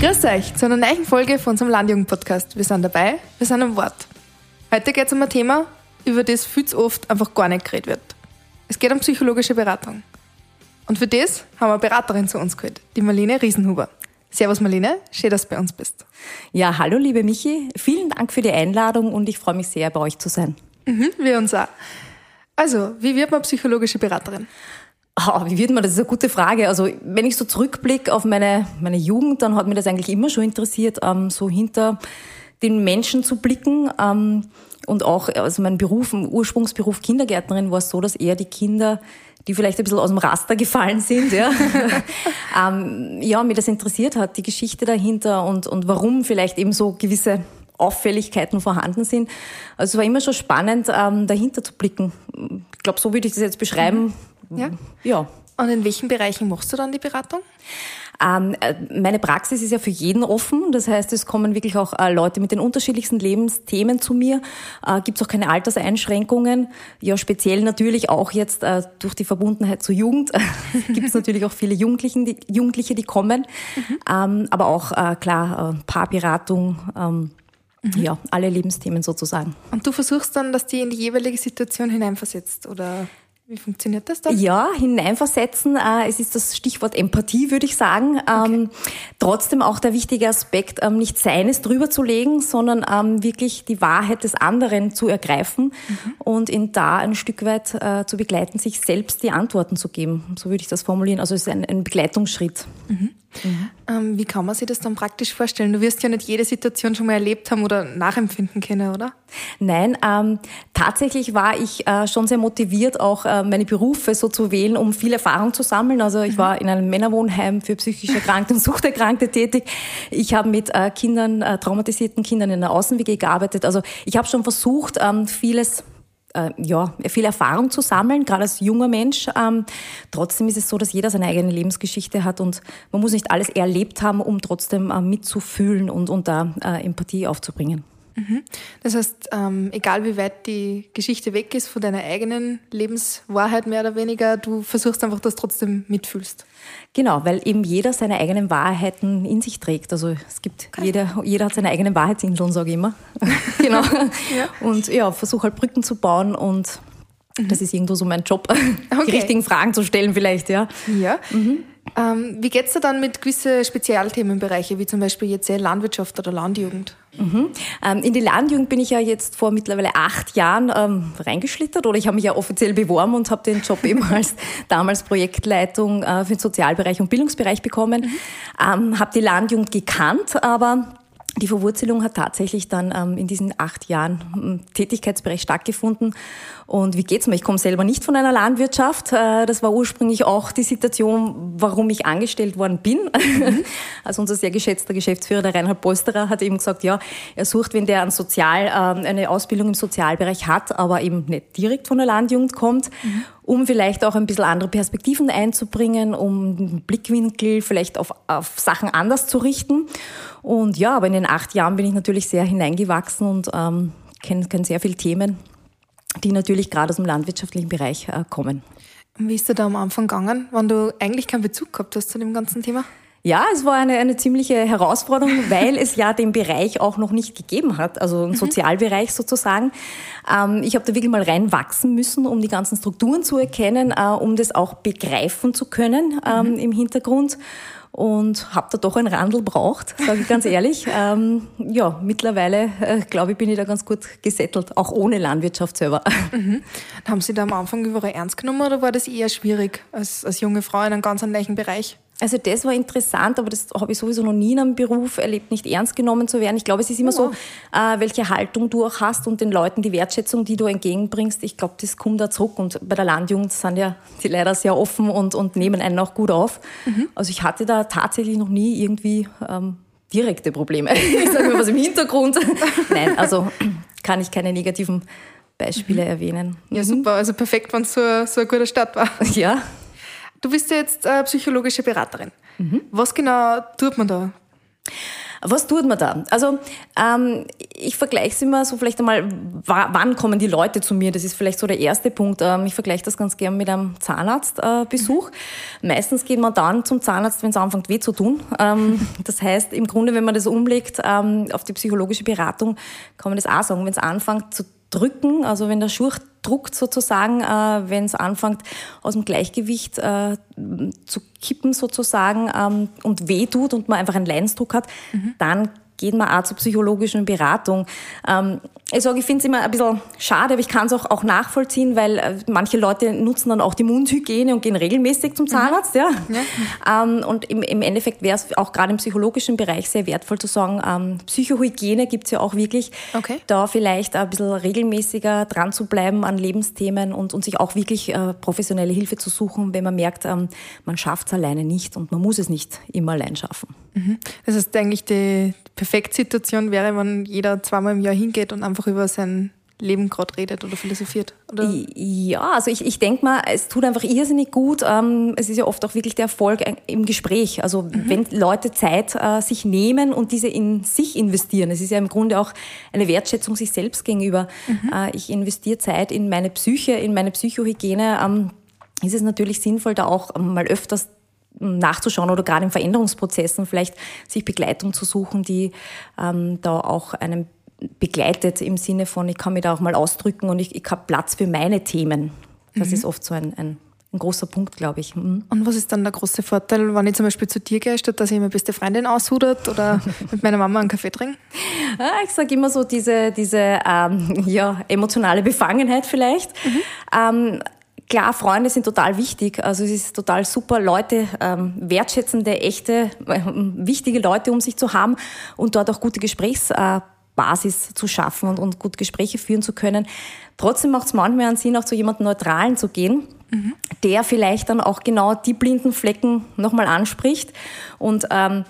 Grüß euch zu einer neuen Folge von unserem Landjugend-Podcast. Wir sind dabei, wir sind am Wort. Heute geht es um ein Thema, über das viel zu oft einfach gar nicht geredet wird. Es geht um psychologische Beratung. Und für das haben wir eine Beraterin zu uns geholt, die Marlene Riesenhuber. Servus Marlene, schön, dass du bei uns bist. Ja, hallo liebe Michi, vielen Dank für die Einladung und ich freue mich sehr, bei euch zu sein. Mhm, wir uns auch. Also, wie wird man psychologische Beraterin? Oh, wie wird man? Das ist eine gute Frage. Also wenn ich so zurückblicke auf meine, meine Jugend, dann hat mich das eigentlich immer schon interessiert, ähm, so hinter den Menschen zu blicken. Ähm, und auch, also mein Beruf, Ursprungsberuf Kindergärtnerin war es so, dass eher die Kinder, die vielleicht ein bisschen aus dem Raster gefallen sind, ja, ähm, ja, mir das interessiert hat, die Geschichte dahinter und, und warum vielleicht eben so gewisse Auffälligkeiten vorhanden sind. Also es war immer schon spannend, ähm, dahinter zu blicken. Ich glaube, so würde ich das jetzt beschreiben. Ja. ja. Und in welchen Bereichen machst du dann die Beratung? Ähm, äh, meine Praxis ist ja für jeden offen. Das heißt, es kommen wirklich auch äh, Leute mit den unterschiedlichsten Lebensthemen zu mir. Äh, Gibt es auch keine Alterseinschränkungen. Ja, speziell natürlich auch jetzt äh, durch die Verbundenheit zur Jugend gibt es natürlich auch viele Jugendlichen, die, Jugendliche, die kommen. Mhm. Ähm, aber auch äh, klar äh, Paarberatung. Ähm, mhm. Ja, alle Lebensthemen sozusagen. Und du versuchst dann, dass die in die jeweilige Situation hineinversetzt, oder? Wie funktioniert das dann? Ja, hineinversetzen. Äh, es ist das Stichwort Empathie, würde ich sagen. Ähm, okay. Trotzdem auch der wichtige Aspekt, ähm, nicht seines drüber zu legen, sondern ähm, wirklich die Wahrheit des anderen zu ergreifen mhm. und ihn da ein Stück weit äh, zu begleiten, sich selbst die Antworten zu geben. So würde ich das formulieren. Also es ist ein, ein Begleitungsschritt. Mhm. Mhm. Ähm, wie kann man sich das dann praktisch vorstellen? Du wirst ja nicht jede Situation schon mal erlebt haben oder nachempfinden können, oder? Nein, ähm, tatsächlich war ich äh, schon sehr motiviert, auch äh, meine Berufe so zu wählen, um viel Erfahrung zu sammeln. Also ich mhm. war in einem Männerwohnheim für psychisch Erkrankte und Suchterkrankte tätig. Ich habe mit äh, Kindern, äh, traumatisierten Kindern in der Außenwege gearbeitet. Also ich habe schon versucht, ähm, vieles äh, ja, viel Erfahrung zu sammeln, gerade als junger Mensch. Ähm, trotzdem ist es so, dass jeder seine eigene Lebensgeschichte hat und man muss nicht alles erlebt haben, um trotzdem äh, mitzufühlen und, und da äh, Empathie aufzubringen. Mhm. Das heißt, ähm, egal wie weit die Geschichte weg ist von deiner eigenen Lebenswahrheit mehr oder weniger, du versuchst einfach, dass du trotzdem mitfühlst. Genau, weil eben jeder seine eigenen Wahrheiten in sich trägt. Also es gibt, okay. jeder, jeder hat seine eigenen Wahrheitsinseln, sage ich immer. genau. ja. Und ja, versuche halt Brücken zu bauen und mhm. das ist irgendwo so mein Job, okay. die richtigen Fragen zu stellen vielleicht, ja. Ja. Mhm. Ähm, wie geht es dir dann mit gewissen Spezialthemenbereichen, wie zum Beispiel jetzt Landwirtschaft oder Landjugend? Mhm. Ähm, in die Landjugend bin ich ja jetzt vor mittlerweile acht Jahren ähm, reingeschlittert oder ich habe mich ja offiziell beworben und habe den Job eben als damals Projektleitung äh, für den Sozialbereich und Bildungsbereich bekommen. Mhm. Ähm, habe die Landjugend gekannt, aber die Verwurzelung hat tatsächlich dann ähm, in diesen acht Jahren im Tätigkeitsbereich stattgefunden. Und wie geht's mir? Ich komme selber nicht von einer Landwirtschaft. Äh, das war ursprünglich auch die Situation, warum ich angestellt worden bin. Mhm. Also unser sehr geschätzter Geschäftsführer, der Reinhard Polsterer, hat eben gesagt, ja, er sucht, wenn der ein Sozial, äh, eine Ausbildung im Sozialbereich hat, aber eben nicht direkt von der Landjugend kommt, mhm. Um vielleicht auch ein bisschen andere Perspektiven einzubringen, um den Blickwinkel vielleicht auf, auf Sachen anders zu richten. Und ja, aber in den acht Jahren bin ich natürlich sehr hineingewachsen und ähm, kenne kenn sehr viele Themen, die natürlich gerade aus dem landwirtschaftlichen Bereich äh, kommen. Wie ist dir da am Anfang gegangen, wenn du eigentlich keinen Bezug gehabt hast zu dem ganzen Thema? Ja, es war eine, eine ziemliche Herausforderung, weil es ja den Bereich auch noch nicht gegeben hat, also einen mhm. Sozialbereich sozusagen. Ähm, ich habe da wirklich mal reinwachsen müssen, um die ganzen Strukturen zu erkennen, äh, um das auch begreifen zu können ähm, mhm. im Hintergrund und habe da doch ein Randl braucht, sage ich ganz ehrlich. ähm, ja, mittlerweile äh, glaube ich, bin ich da ganz gut gesettelt, auch ohne Landwirtschaft selber. Mhm. Haben Sie da am Anfang überall ernst genommen oder war das eher schwierig als, als junge Frau in einem ganz anderen Bereich? Also das war interessant, aber das habe ich sowieso noch nie in einem Beruf erlebt, nicht ernst genommen zu werden. Ich glaube, es ist immer so, äh, welche Haltung du auch hast und den Leuten die Wertschätzung, die du entgegenbringst. Ich glaube, das kommt da zurück. Und bei der Landjugend sind ja die leider sehr offen und, und nehmen einen auch gut auf. Mhm. Also ich hatte da tatsächlich noch nie irgendwie ähm, direkte Probleme. ich sage mal was im Hintergrund. Nein, also kann ich keine negativen Beispiele mhm. erwähnen. Ja, super. Also perfekt, wenn es so, so eine gute Stadt war. Ja. Du bist ja jetzt äh, psychologische Beraterin. Mhm. Was genau tut man da? Was tut man da? Also ähm, ich vergleiche es immer so vielleicht einmal, wann kommen die Leute zu mir? Das ist vielleicht so der erste Punkt. Ähm, ich vergleiche das ganz gern mit einem Zahnarztbesuch. Äh, Meistens geht man dann zum Zahnarzt, wenn es anfängt weh zu tun. Ähm, das heißt, im Grunde, wenn man das umlegt ähm, auf die psychologische Beratung, kann man das auch sagen. Wenn es anfängt zu drücken, also wenn der Schurch druckt sozusagen, äh, wenn es anfängt aus dem Gleichgewicht äh, zu kippen sozusagen ähm, und weh tut und man einfach einen Leidensdruck hat, mhm. dann geht man auch zur psychologischen Beratung. Ähm, ich sage, ich finde es immer ein bisschen schade, aber ich kann es auch, auch nachvollziehen, weil äh, manche Leute nutzen dann auch die Mundhygiene und gehen regelmäßig zum mhm. Zahnarzt. Mhm. Ja. ja. Ähm, und im, im Endeffekt wäre es auch gerade im psychologischen Bereich sehr wertvoll zu sagen, ähm, Psychohygiene gibt es ja auch wirklich. Okay. Da vielleicht ein bisschen regelmäßiger dran zu bleiben an Lebensthemen und, und sich auch wirklich äh, professionelle Hilfe zu suchen, wenn man merkt, ähm, man schafft es alleine nicht und man muss es nicht immer allein schaffen. Mhm. Das heißt eigentlich die Perfektsituation wäre, wenn jeder zweimal im Jahr hingeht und einfach über sein Leben gerade redet oder philosophiert? Oder? Ja, also ich, ich denke mal, es tut einfach irrsinnig gut. Ähm, es ist ja oft auch wirklich der Erfolg im Gespräch. Also mhm. wenn Leute Zeit äh, sich nehmen und diese in sich investieren. Es ist ja im Grunde auch eine Wertschätzung sich selbst gegenüber. Mhm. Äh, ich investiere Zeit in meine Psyche, in meine Psychohygiene. Ähm, ist es natürlich sinnvoll, da auch mal öfters nachzuschauen oder gerade in Veränderungsprozessen vielleicht sich Begleitung zu suchen, die ähm, da auch einen begleitet im Sinne von, ich kann mich da auch mal ausdrücken und ich, ich habe Platz für meine Themen. Das mhm. ist oft so ein, ein, ein großer Punkt, glaube ich. Mhm. Und was ist dann der große Vorteil, wenn ich zum Beispiel zu dir gehe, statt dass ich meine beste Freundin aushudert oder mit meiner Mama einen Kaffee trinke? Ja, ich sage immer so diese, diese ähm, ja, emotionale Befangenheit vielleicht. Mhm. Ähm, Klar, Freunde sind total wichtig. Also es ist total super, Leute, ähm, wertschätzende, echte, äh, wichtige Leute um sich zu haben und dort auch gute Gesprächsbasis äh, zu schaffen und, und gut Gespräche führen zu können. Trotzdem macht es manchmal einen Sinn, auch zu jemandem Neutralen zu gehen, mhm. der vielleicht dann auch genau die blinden Flecken nochmal anspricht und ähm,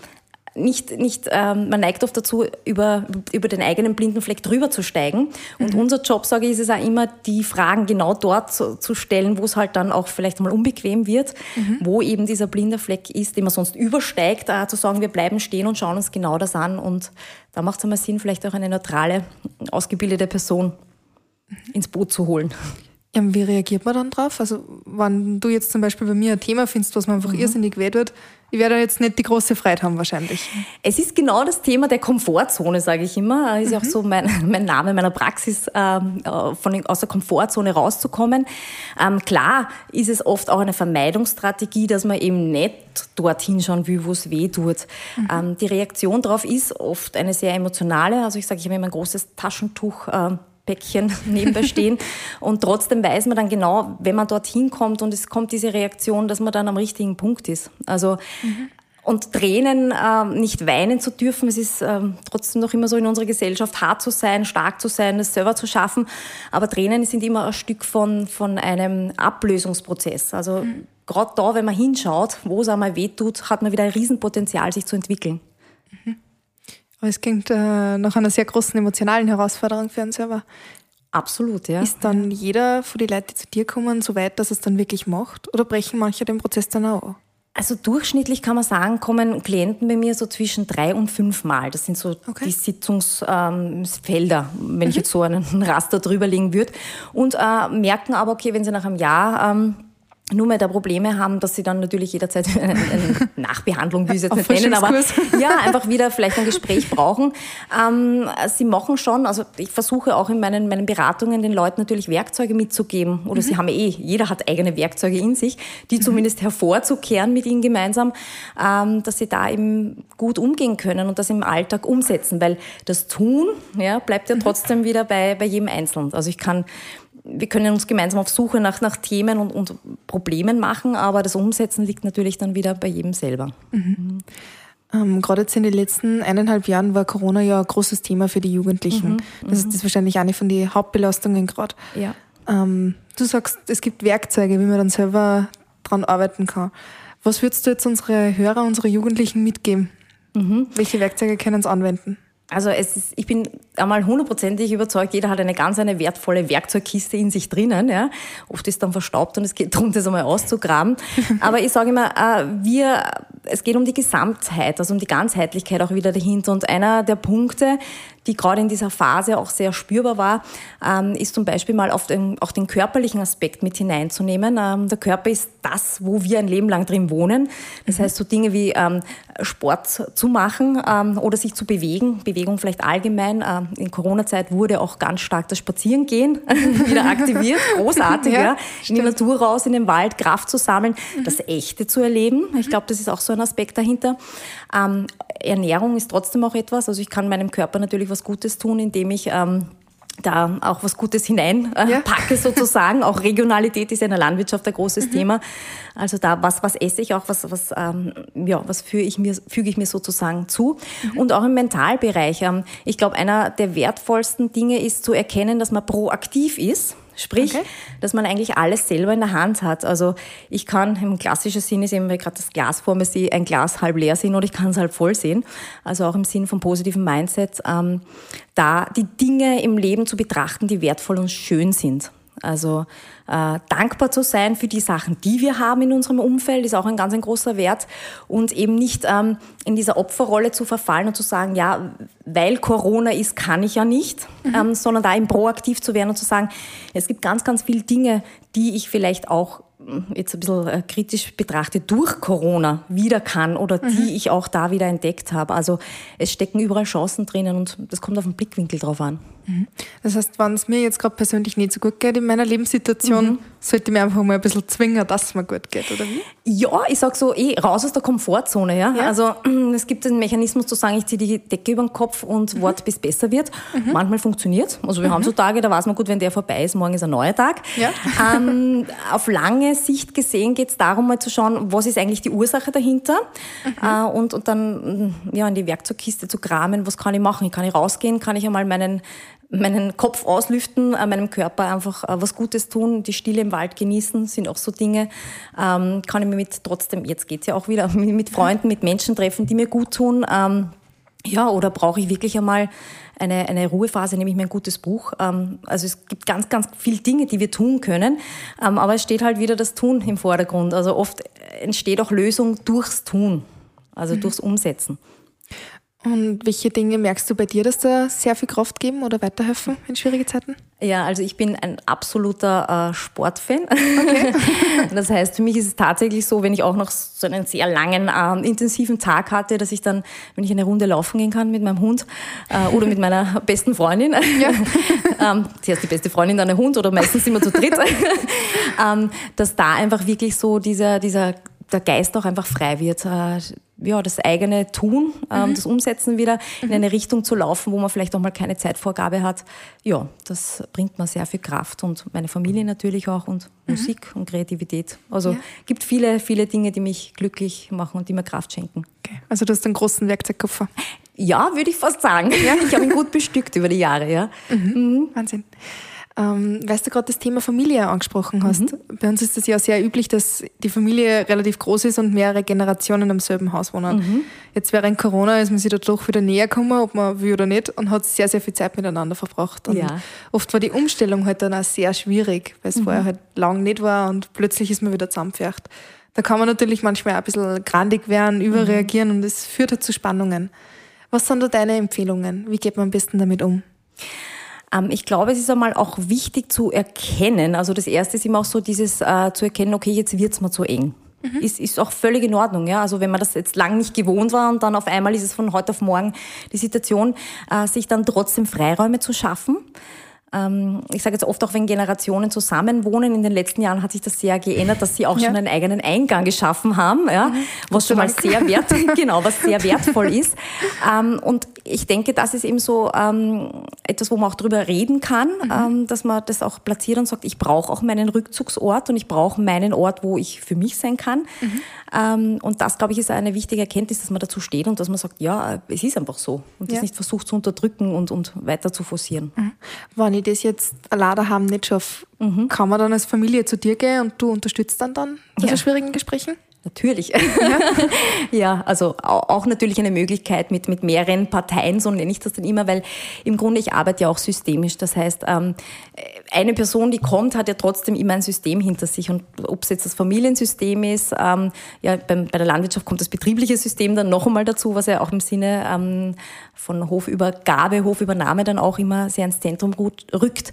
nicht, nicht ähm, man neigt oft dazu, über, über den eigenen blinden Fleck drüber zu steigen. Und mhm. unser Job, sage ich, ist es auch immer, die Fragen genau dort zu, zu stellen, wo es halt dann auch vielleicht mal unbequem wird, mhm. wo eben dieser blinde Fleck ist, den man sonst übersteigt, äh, zu sagen, wir bleiben stehen und schauen uns genau das an. Und da macht es einmal Sinn, vielleicht auch eine neutrale, ausgebildete Person mhm. ins Boot zu holen. Ja, wie reagiert man dann drauf? Also, wenn du jetzt zum Beispiel bei mir ein Thema findest, was mir einfach mhm. irrsinnig weh wird, ich werde jetzt nicht die große Freude haben wahrscheinlich. Es ist genau das Thema der Komfortzone, sage ich immer. Das ist mhm. auch so mein, mein Name meiner Praxis, ähm, äh, von, aus der Komfortzone rauszukommen. Ähm, klar ist es oft auch eine Vermeidungsstrategie, dass man eben nicht dorthin schauen will, wo es weh tut. Mhm. Ähm, die Reaktion darauf ist oft eine sehr emotionale. Also ich sage, ich habe immer ein großes Taschentuch ähm, Päckchen nebenbei stehen. Und trotzdem weiß man dann genau, wenn man dorthin kommt und es kommt diese Reaktion, dass man dann am richtigen Punkt ist. Also mhm. Und Tränen, äh, nicht weinen zu dürfen, es ist äh, trotzdem noch immer so in unserer Gesellschaft, hart zu sein, stark zu sein, es selber zu schaffen. Aber Tränen sind immer ein Stück von, von einem Ablösungsprozess. Also mhm. gerade da, wenn man hinschaut, wo es einmal wehtut, hat man wieder ein Riesenpotenzial, sich zu entwickeln. Mhm. Aber es klingt äh, nach einer sehr großen emotionalen Herausforderung für einen selber. Absolut, ja. Ist dann jeder von den Leuten, die zu dir kommen, so weit, dass es dann wirklich macht? Oder brechen manche den Prozess dann auch? Also durchschnittlich kann man sagen, kommen Klienten bei mir so zwischen drei und fünf Mal. Das sind so okay. die Sitzungsfelder, ähm, wenn mhm. ich jetzt so einen Raster drüber legen würde. Und äh, merken aber, okay, wenn sie nach einem Jahr ähm, nur mehr da Probleme haben, dass sie dann natürlich jederzeit eine, eine Nachbehandlung, wie sie jetzt nicht nennen, aber ja, einfach wieder vielleicht ein Gespräch brauchen. Ähm, sie machen schon, also ich versuche auch in meinen, meinen Beratungen den Leuten natürlich Werkzeuge mitzugeben, oder mhm. sie haben eh, jeder hat eigene Werkzeuge in sich, die mhm. zumindest hervorzukehren mit ihnen gemeinsam, ähm, dass sie da eben gut umgehen können und das im Alltag umsetzen, weil das Tun ja, bleibt ja mhm. trotzdem wieder bei, bei jedem Einzelnen. Also ich kann wir können uns gemeinsam auf Suche nach, nach Themen und, und Problemen machen, aber das Umsetzen liegt natürlich dann wieder bei jedem selber. Mhm. Ähm, gerade jetzt in den letzten eineinhalb Jahren war Corona ja ein großes Thema für die Jugendlichen. Mhm. Das ist, mhm. das ist wahrscheinlich eine von den Hauptbelastungen gerade. Ja. Ähm, du sagst, es gibt Werkzeuge, wie man dann selber dran arbeiten kann. Was würdest du jetzt unsere Hörer, unsere Jugendlichen mitgeben? Mhm. Welche Werkzeuge können sie anwenden? Also es ist, ich bin einmal hundertprozentig überzeugt, jeder hat eine ganz eine wertvolle Werkzeugkiste in sich drinnen. Ja. Oft ist dann verstaubt und es geht darum, das einmal auszugraben. Aber ich sage immer, äh, wir es geht um die Gesamtheit, also um die Ganzheitlichkeit auch wieder dahinter. Und einer der Punkte, die gerade in dieser Phase auch sehr spürbar war, ähm, ist zum Beispiel mal auf den, auch den körperlichen Aspekt mit hineinzunehmen. Ähm, der Körper ist das, wo wir ein Leben lang drin wohnen. Das mhm. heißt, so Dinge wie ähm, Sport zu machen oder sich zu bewegen, Bewegung vielleicht allgemein. In Corona-Zeit wurde auch ganz stark das Spazierengehen wieder aktiviert. Großartig, ja. ja. In die Natur raus, in den Wald, Kraft zu sammeln, mhm. das Echte zu erleben. Ich glaube, das ist auch so ein Aspekt dahinter. Ernährung ist trotzdem auch etwas. Also ich kann meinem Körper natürlich was Gutes tun, indem ich ähm, da auch was Gutes hineinpacke äh, ja. sozusagen. Auch Regionalität ist in der Landwirtschaft ein großes mhm. Thema. Also da was, was esse ich auch, was, was, ähm, ja, was füge ich mir, füge ich mir sozusagen zu. Mhm. Und auch im Mentalbereich. Ähm, ich glaube, einer der wertvollsten Dinge ist zu erkennen, dass man proaktiv ist. Sprich, okay. dass man eigentlich alles selber in der Hand hat. Also ich kann im klassischen Sinn ist eben, wenn ich gerade das Glas vor mir sehe, ein Glas halb leer sehen oder ich kann es halb voll sehen. Also auch im Sinn von positiven Mindset, ähm, da die Dinge im Leben zu betrachten, die wertvoll und schön sind. Also äh, dankbar zu sein für die Sachen, die wir haben in unserem Umfeld, ist auch ein ganz ein großer Wert. Und eben nicht ähm, in dieser Opferrolle zu verfallen und zu sagen, ja, weil Corona ist, kann ich ja nicht, mhm. ähm, sondern da eben proaktiv zu werden und zu sagen, es gibt ganz, ganz viele Dinge, die ich vielleicht auch jetzt ein bisschen äh, kritisch betrachtet, durch Corona wieder kann oder mhm. die ich auch da wieder entdeckt habe. Also es stecken überall Chancen drinnen und das kommt auf den Blickwinkel drauf an. Mhm. Das heißt, wenn es mir jetzt gerade persönlich nicht so gut geht in meiner Lebenssituation, mhm. sollte ich mir einfach mal ein bisschen zwingen, dass es mir gut geht, oder wie? Ja, ich sage so, eh, raus aus der Komfortzone. Ja? ja. Also es gibt den Mechanismus zu sagen, ich ziehe die Decke über den Kopf und mhm. warte, bis es besser wird. Mhm. Manchmal funktioniert Also wir haben mhm. so Tage, da weiß man gut, wenn der vorbei ist, morgen ist ein neuer Tag. Ja. Ähm, auf lange Sicht gesehen geht es darum, mal zu schauen, was ist eigentlich die Ursache dahinter mhm. äh, und, und dann ja, in die Werkzeugkiste zu kramen, was kann ich machen? Kann ich rausgehen? Kann ich einmal meinen meinen Kopf auslüften, äh, meinem Körper einfach äh, was Gutes tun, die Stille im Wald genießen, sind auch so Dinge. Ähm, kann ich mir mit trotzdem, jetzt geht's ja auch wieder, mit Freunden, mit Menschen treffen, die mir gut tun. Ähm, ja, oder brauche ich wirklich einmal eine, eine Ruhephase, nehme ich mir ein gutes Buch. Ähm, also es gibt ganz, ganz viele Dinge, die wir tun können, ähm, aber es steht halt wieder das Tun im Vordergrund. Also oft entsteht auch Lösung durchs Tun, also mhm. durchs Umsetzen. Und welche Dinge merkst du bei dir, dass da sehr viel Kraft geben oder weiterhelfen in schwierigen Zeiten? Ja, also ich bin ein absoluter äh, Sportfan. Okay. das heißt, für mich ist es tatsächlich so, wenn ich auch noch so einen sehr langen, äh, intensiven Tag hatte, dass ich dann, wenn ich eine Runde laufen gehen kann mit meinem Hund äh, oder mit meiner besten Freundin, ja. ähm, zuerst die beste Freundin, dann der Hund oder meistens wir zu dritt, ähm, dass da einfach wirklich so dieser, dieser der Geist auch einfach frei wird, äh, ja, das eigene Tun, ähm, mhm. das Umsetzen wieder in mhm. eine Richtung zu laufen, wo man vielleicht auch mal keine Zeitvorgabe hat. Ja, das bringt mir sehr viel Kraft und meine Familie natürlich auch und mhm. Musik und Kreativität. Also ja. gibt viele, viele Dinge, die mich glücklich machen und die mir Kraft schenken. Okay. Also du hast einen großen Werkzeugkoffer. Ja, würde ich fast sagen. Ja. Ich habe ihn gut bestückt über die Jahre, ja. Mhm. mhm. Wahnsinn. Ähm, weißt du gerade das Thema Familie angesprochen hast? Mhm. Bei uns ist es ja sehr üblich, dass die Familie relativ groß ist und mehrere Generationen im selben Haus wohnen. Mhm. Jetzt während Corona ist man sich da doch wieder näher gekommen, ob man will oder nicht, und hat sehr, sehr viel Zeit miteinander verbracht. Und ja. oft war die Umstellung halt dann auch sehr schwierig, weil es mhm. vorher halt lang nicht war und plötzlich ist man wieder zusammengefärbt. Da kann man natürlich manchmal auch ein bisschen grandig werden, überreagieren mhm. und es führt halt zu Spannungen. Was sind da deine Empfehlungen? Wie geht man am besten damit um? Ähm, ich glaube, es ist einmal auch wichtig zu erkennen. Also das erste ist immer auch so dieses äh, zu erkennen, okay, jetzt wird's mir zu eng. Mhm. Ist, ist auch völlig in Ordnung. Ja? Also wenn man das jetzt lang nicht gewohnt war und dann auf einmal ist es von heute auf morgen die Situation, äh, sich dann trotzdem Freiräume zu schaffen ähm, ich sage jetzt oft auch, wenn Generationen zusammenwohnen, in den letzten Jahren hat sich das sehr geändert, dass sie auch ja. schon einen eigenen Eingang geschaffen haben, ja, mhm. was schon mal sehr wert, genau, was sehr wertvoll ist. Ähm, und ich denke, das ist eben so ähm, etwas, wo man auch drüber reden kann, mhm. ähm, dass man das auch platziert und sagt, ich brauche auch meinen Rückzugsort und ich brauche meinen Ort, wo ich für mich sein kann. Mhm. Ähm, und das, glaube ich, ist eine wichtige Erkenntnis, dass man dazu steht und dass man sagt, ja, es ist einfach so und ja. das nicht versucht zu unterdrücken und, und weiter zu forcieren. Mhm. Wenn ich das jetzt alleine haben nicht schaffe, mhm. kann man dann als Familie zu dir gehen und du unterstützt dann dann ja. so schwierigen Gesprächen? Natürlich. Ja. also auch natürlich eine Möglichkeit mit, mit mehreren Parteien, so nenne ich das dann immer, weil im Grunde ich arbeite ja auch systemisch. Das heißt, ähm, eine Person, die kommt, hat ja trotzdem immer ein System hinter sich. Und ob es jetzt das Familiensystem ist, ähm, ja, bei, der Landwirtschaft kommt das betriebliche System dann noch einmal dazu, was ja auch im Sinne ähm, von Hofübergabe, Hofübernahme dann auch immer sehr ins Zentrum rückt.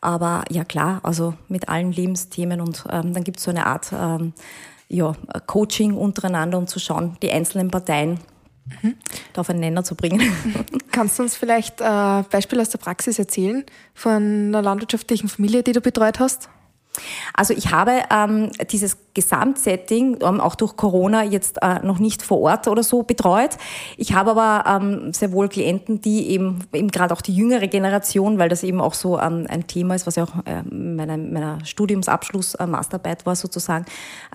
Aber ja klar, also mit allen Lebensthemen und dann gibt es so eine Art ja, Coaching untereinander, um zu schauen, die einzelnen Parteien mhm. da auf einen Nenner zu bringen. Kannst du uns vielleicht ein äh, Beispiel aus der Praxis erzählen von einer landwirtschaftlichen Familie, die du betreut hast? Also ich habe ähm, dieses Gesamtsetting ähm, auch durch Corona jetzt äh, noch nicht vor Ort oder so betreut. Ich habe aber ähm, sehr wohl Klienten, die eben, eben gerade auch die jüngere Generation, weil das eben auch so ähm, ein Thema ist, was ja auch äh, meiner, meiner Studiumsabschluss, äh, Masterarbeit war sozusagen,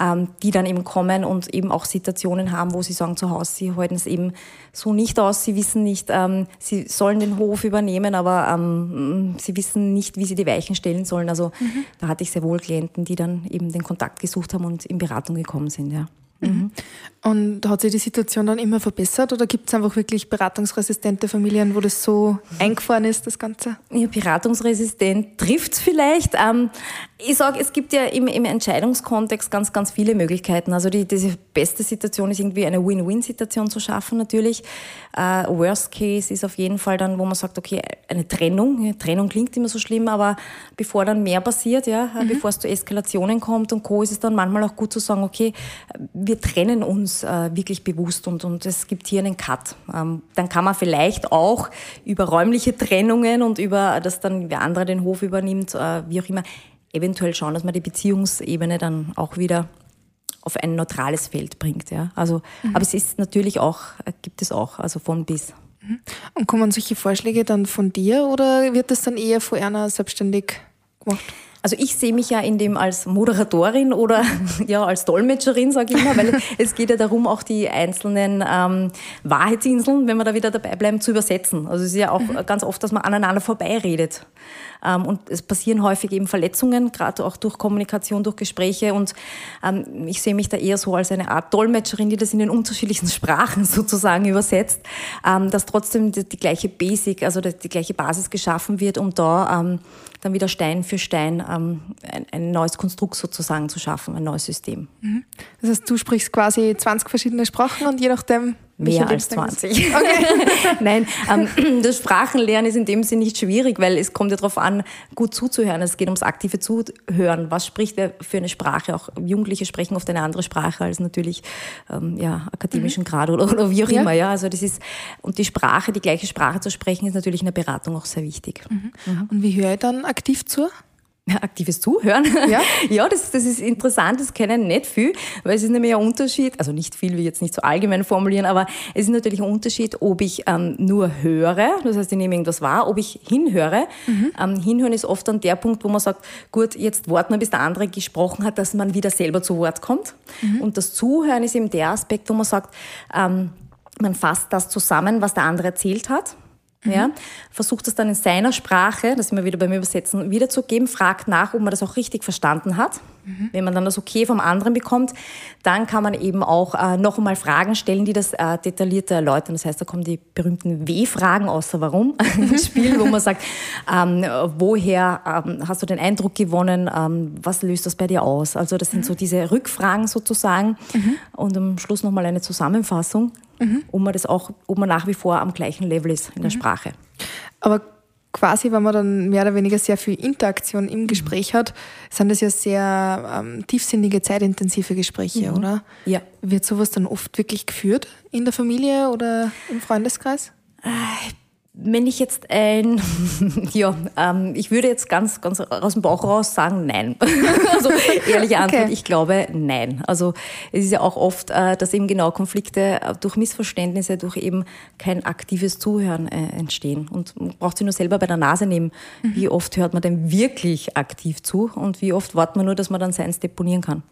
ähm, die dann eben kommen und eben auch Situationen haben, wo sie sagen zu Hause, sie halten es eben so nicht aus, sie wissen nicht, ähm, sie sollen den Hof übernehmen, aber ähm, sie wissen nicht, wie sie die Weichen stellen sollen. Also mhm. da hatte ich sehr wohl Klienten, die dann eben den Kontakt gesucht haben und in Beratung gekommen sind, ja. Mhm. Und hat sich die Situation dann immer verbessert oder gibt es einfach wirklich beratungsresistente Familien, wo das so eingefahren ist, das Ganze? Ja, beratungsresistent trifft es vielleicht. Ähm, ich sage, es gibt ja im, im, Entscheidungskontext ganz, ganz viele Möglichkeiten. Also die, diese beste Situation ist irgendwie eine Win-Win-Situation zu schaffen natürlich. Uh, worst Case ist auf jeden Fall dann, wo man sagt, okay, eine Trennung. Trennung klingt immer so schlimm, aber bevor dann mehr passiert, ja, mhm. bevor es zu Eskalationen kommt und Co., ist es dann manchmal auch gut zu sagen, okay, wir trennen uns uh, wirklich bewusst und, und es gibt hier einen Cut. Ähm, dann kann man vielleicht auch über räumliche Trennungen und über, dass dann wer andere den Hof übernimmt, uh, wie auch immer, eventuell schauen, dass man die Beziehungsebene dann auch wieder auf ein neutrales Feld bringt. Ja. Also, mhm. Aber es ist natürlich auch, gibt es auch, also von bis. Mhm. Und kommen solche Vorschläge dann von dir oder wird das dann eher von einer selbstständig gemacht? Also ich sehe mich ja in dem als Moderatorin oder ja als Dolmetscherin, sage ich immer, weil es geht ja darum, auch die einzelnen ähm, Wahrheitsinseln, wenn wir da wieder dabei bleiben, zu übersetzen. Also es ist ja auch mhm. ganz oft, dass man aneinander vorbeiredet. Ähm, und es passieren häufig eben Verletzungen, gerade auch durch Kommunikation, durch Gespräche. Und ähm, ich sehe mich da eher so als eine Art Dolmetscherin, die das in den unterschiedlichsten Sprachen sozusagen übersetzt, ähm, dass trotzdem die, die, gleiche Basic, also die, die, gleiche Basis geschaffen wird, um da ähm, dann wieder Stein für Stein ähm, ein, ein, neues Konstrukt sozusagen zu schaffen, ein neues System. Mhm. Das heißt, du sprichst quasi 20 verschiedene Sprachen und je nachdem Mehr als 20. Okay. Nein, ähm, das Sprachenlernen ist in dem Sinne nicht schwierig, weil es kommt ja darauf an, gut zuzuhören. Es geht ums aktive Zuhören. Was spricht wer für eine Sprache? Auch Jugendliche sprechen oft eine andere Sprache als natürlich ähm, ja, akademischen mhm. Grad oder, oder wie auch ja. immer. Ja, also das ist, und die Sprache, die gleiche Sprache zu sprechen, ist natürlich in der Beratung auch sehr wichtig. Mhm. Mhm. Und wie höre ich dann aktiv zu? aktives Zuhören. Ja, ja das, das ist interessant, das kennen nicht viel, weil es ist nämlich ein Unterschied, also nicht viel, wie jetzt nicht so allgemein formulieren, aber es ist natürlich ein Unterschied, ob ich ähm, nur höre, das heißt, ich nehme irgendwas wahr, ob ich hinhöre. Mhm. Ähm, hinhören ist oft dann der Punkt, wo man sagt, gut, jetzt warten wir, bis der andere gesprochen hat, dass man wieder selber zu Wort kommt. Mhm. Und das Zuhören ist eben der Aspekt, wo man sagt, ähm, man fasst das zusammen, was der andere erzählt hat. Ja, versucht es dann in seiner Sprache, das immer wieder beim Übersetzen, wiederzugeben, fragt nach, ob man das auch richtig verstanden hat. Mhm. Wenn man dann das Okay vom anderen bekommt, dann kann man eben auch äh, noch einmal Fragen stellen, die das äh, detaillierter erläutern. Das heißt, da kommen die berühmten W-Fragen außer Warum ins Spiel, wo man sagt, ähm, woher ähm, hast du den Eindruck gewonnen, ähm, was löst das bei dir aus? Also das sind mhm. so diese Rückfragen sozusagen mhm. und am Schluss nochmal eine Zusammenfassung mhm. ob man das auch, ob man nach wie vor am gleichen Level ist in der mhm. Sprache. Aber quasi, wenn man dann mehr oder weniger sehr viel Interaktion im Gespräch hat, sind das ja sehr ähm, tiefsinnige, zeitintensive Gespräche, mhm. oder? Ja. Wird sowas dann oft wirklich geführt in der Familie oder im Freundeskreis? Äh, wenn ich jetzt ein, ja, ähm, ich würde jetzt ganz, ganz aus dem Bauch raus sagen, nein. also ehrliche Antwort, okay. ich glaube, nein. Also es ist ja auch oft, äh, dass eben genau Konflikte äh, durch Missverständnisse, durch eben kein aktives Zuhören äh, entstehen. Und man braucht sich nur selber bei der Nase nehmen. Mhm. Wie oft hört man denn wirklich aktiv zu und wie oft wartet man nur, dass man dann seins deponieren kann?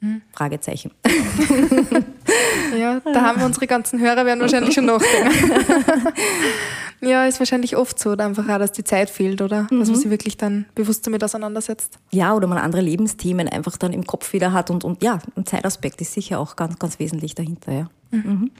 Mhm. Fragezeichen. Ja, da haben wir unsere ganzen Hörer, werden wahrscheinlich schon nachdenken. ja, ist wahrscheinlich oft so, einfach auch, dass die Zeit fehlt, oder? Dass man mhm. sich wirklich dann bewusst damit auseinandersetzt. Ja, oder man andere Lebensthemen einfach dann im Kopf wieder hat und, und ja, ein Zeitaspekt ist sicher auch ganz, ganz wesentlich dahinter, ja. Mhm. Mhm.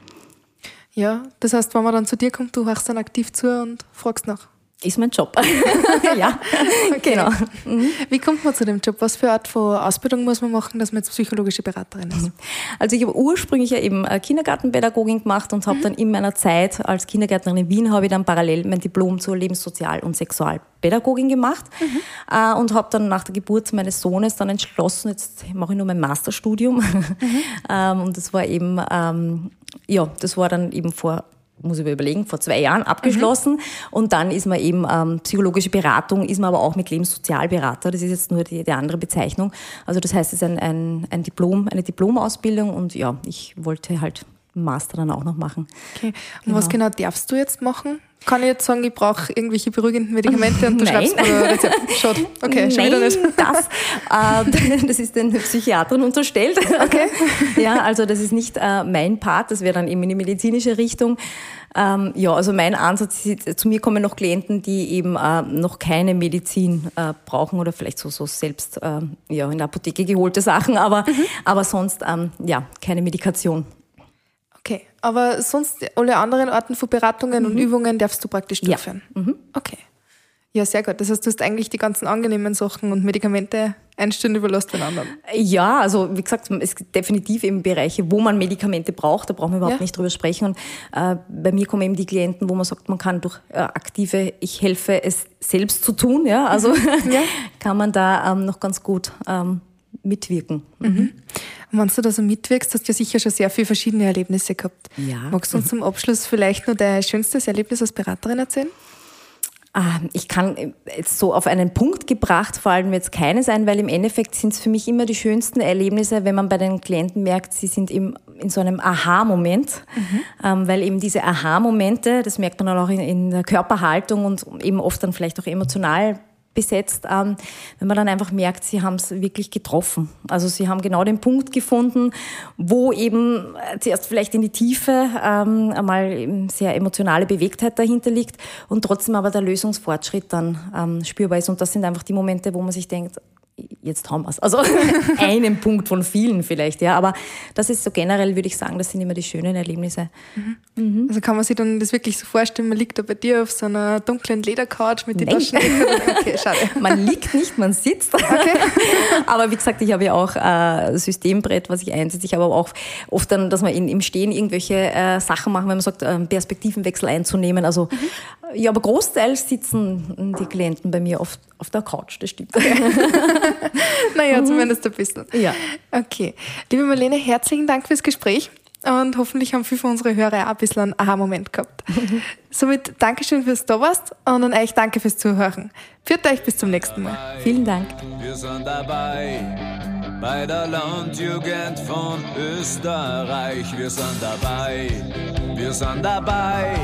Ja, das heißt, wenn man dann zu dir kommt, du hörst dann aktiv zu und fragst nach ist mein Job. ja, okay. genau. Mhm. Wie kommt man zu dem Job? Was für eine Art von Ausbildung muss man machen, dass man jetzt psychologische Beraterin ist? Also ich habe ursprünglich ja eben äh, Kindergartenpädagogin gemacht und habe mhm. dann in meiner Zeit als Kindergärtnerin in Wien habe ich dann parallel mein Diplom zur Lebenssozial- und Sexualpädagogin gemacht mhm. Äh, und habe dann nach der Geburt meines Sohnes dann entschlossen, jetzt mache ich nur mein Masterstudium. Mhm. Ähm, und das war eben, ähm, ja, das war dann eben vor muss ich mir überlegen, vor zwei Jahren abgeschlossen. Mhm. Und dann ist man eben ähm, psychologische Beratung, ist man aber auch mit Lebenssozialberater. Das ist jetzt nur die, die andere Bezeichnung. Also das heißt, es ist ein, ein, ein Diplom, eine Diplomausbildung und ja, ich wollte halt Master dann auch noch machen. Okay. Und genau. was genau darfst du jetzt machen? Kann ich jetzt sagen, ich brauche irgendwelche beruhigenden Medikamente und du Nein. schreibst mir Rezept? Schade. Okay, schon wieder nicht. Das, äh, das ist den Psychiatern unterstellt. Okay. ja, also das ist nicht äh, mein Part, das wäre dann eben in die medizinische Richtung. Ähm, ja, also mein Ansatz ist, zu mir kommen noch Klienten, die eben äh, noch keine Medizin äh, brauchen oder vielleicht so, so selbst äh, ja, in der Apotheke geholte Sachen, aber, mhm. aber sonst ähm, ja, keine Medikation. Okay, aber sonst alle anderen Arten von Beratungen mhm. und Übungen darfst du praktisch durchführen? Ja. Mhm. Okay. Ja, sehr gut. Das heißt, du hast eigentlich die ganzen angenehmen Sachen und Medikamente einstellen überlässt den anderen. Ja, also wie gesagt, es gibt definitiv eben Bereiche, wo man Medikamente braucht, da brauchen wir überhaupt ja. nicht drüber sprechen. Und äh, bei mir kommen eben die Klienten, wo man sagt, man kann durch äh, aktive, ich helfe es selbst zu tun, ja, also ja. kann man da ähm, noch ganz gut ähm, mitwirken. Mhm. Und wenn du da so mitwirkst, hast du ja sicher schon sehr viele verschiedene Erlebnisse gehabt. Ja. Magst du uns zum Abschluss vielleicht nur dein schönstes Erlebnis als Beraterin erzählen? Ah, ich kann jetzt so auf einen Punkt gebracht fallen mir jetzt keines ein, weil im Endeffekt sind es für mich immer die schönsten Erlebnisse, wenn man bei den Klienten merkt, sie sind im, in so einem Aha-Moment, mhm. ähm, weil eben diese Aha-Momente, das merkt man auch in, in der Körperhaltung und eben oft dann vielleicht auch emotional besetzt, ähm, wenn man dann einfach merkt, sie haben es wirklich getroffen. Also sie haben genau den Punkt gefunden, wo eben äh, zuerst vielleicht in die Tiefe ähm, einmal sehr emotionale Bewegtheit dahinter liegt und trotzdem aber der Lösungsfortschritt dann ähm, spürbar ist. Und das sind einfach die Momente, wo man sich denkt, jetzt haben wir es. Also einen Punkt von vielen vielleicht, ja. Aber das ist so generell, würde ich sagen, das sind immer die schönen Erlebnisse. Mhm. Mhm. Also kann man sich dann das wirklich so vorstellen, man liegt da bei dir auf so einer dunklen Ledercouch mit den Taschen. Okay, schade. Man liegt nicht, man sitzt. Okay. aber wie gesagt, ich habe ja auch ein äh, Systembrett, was ich einsetze. Ich habe aber auch oft dann, dass man in, im Stehen irgendwelche äh, Sachen machen, wenn man sagt, äh, Perspektivenwechsel einzunehmen. Also mhm. ja, aber großteils sitzen die Klienten bei mir oft auf der Couch, das stimmt. Okay. naja, mhm. zumindest ein bisschen. Ja. Okay. Liebe Marlene, herzlichen Dank fürs Gespräch. Und hoffentlich haben viele von unseren Hörer auch ein bisschen einen Aha-Moment gehabt. Somit Dankeschön fürs da warst und an euch danke fürs Zuhören. Führt euch bis zum nächsten Mal. Vielen Dank. Wir sind dabei bei der Landjugend von Österreich. Wir sind dabei, wir sind dabei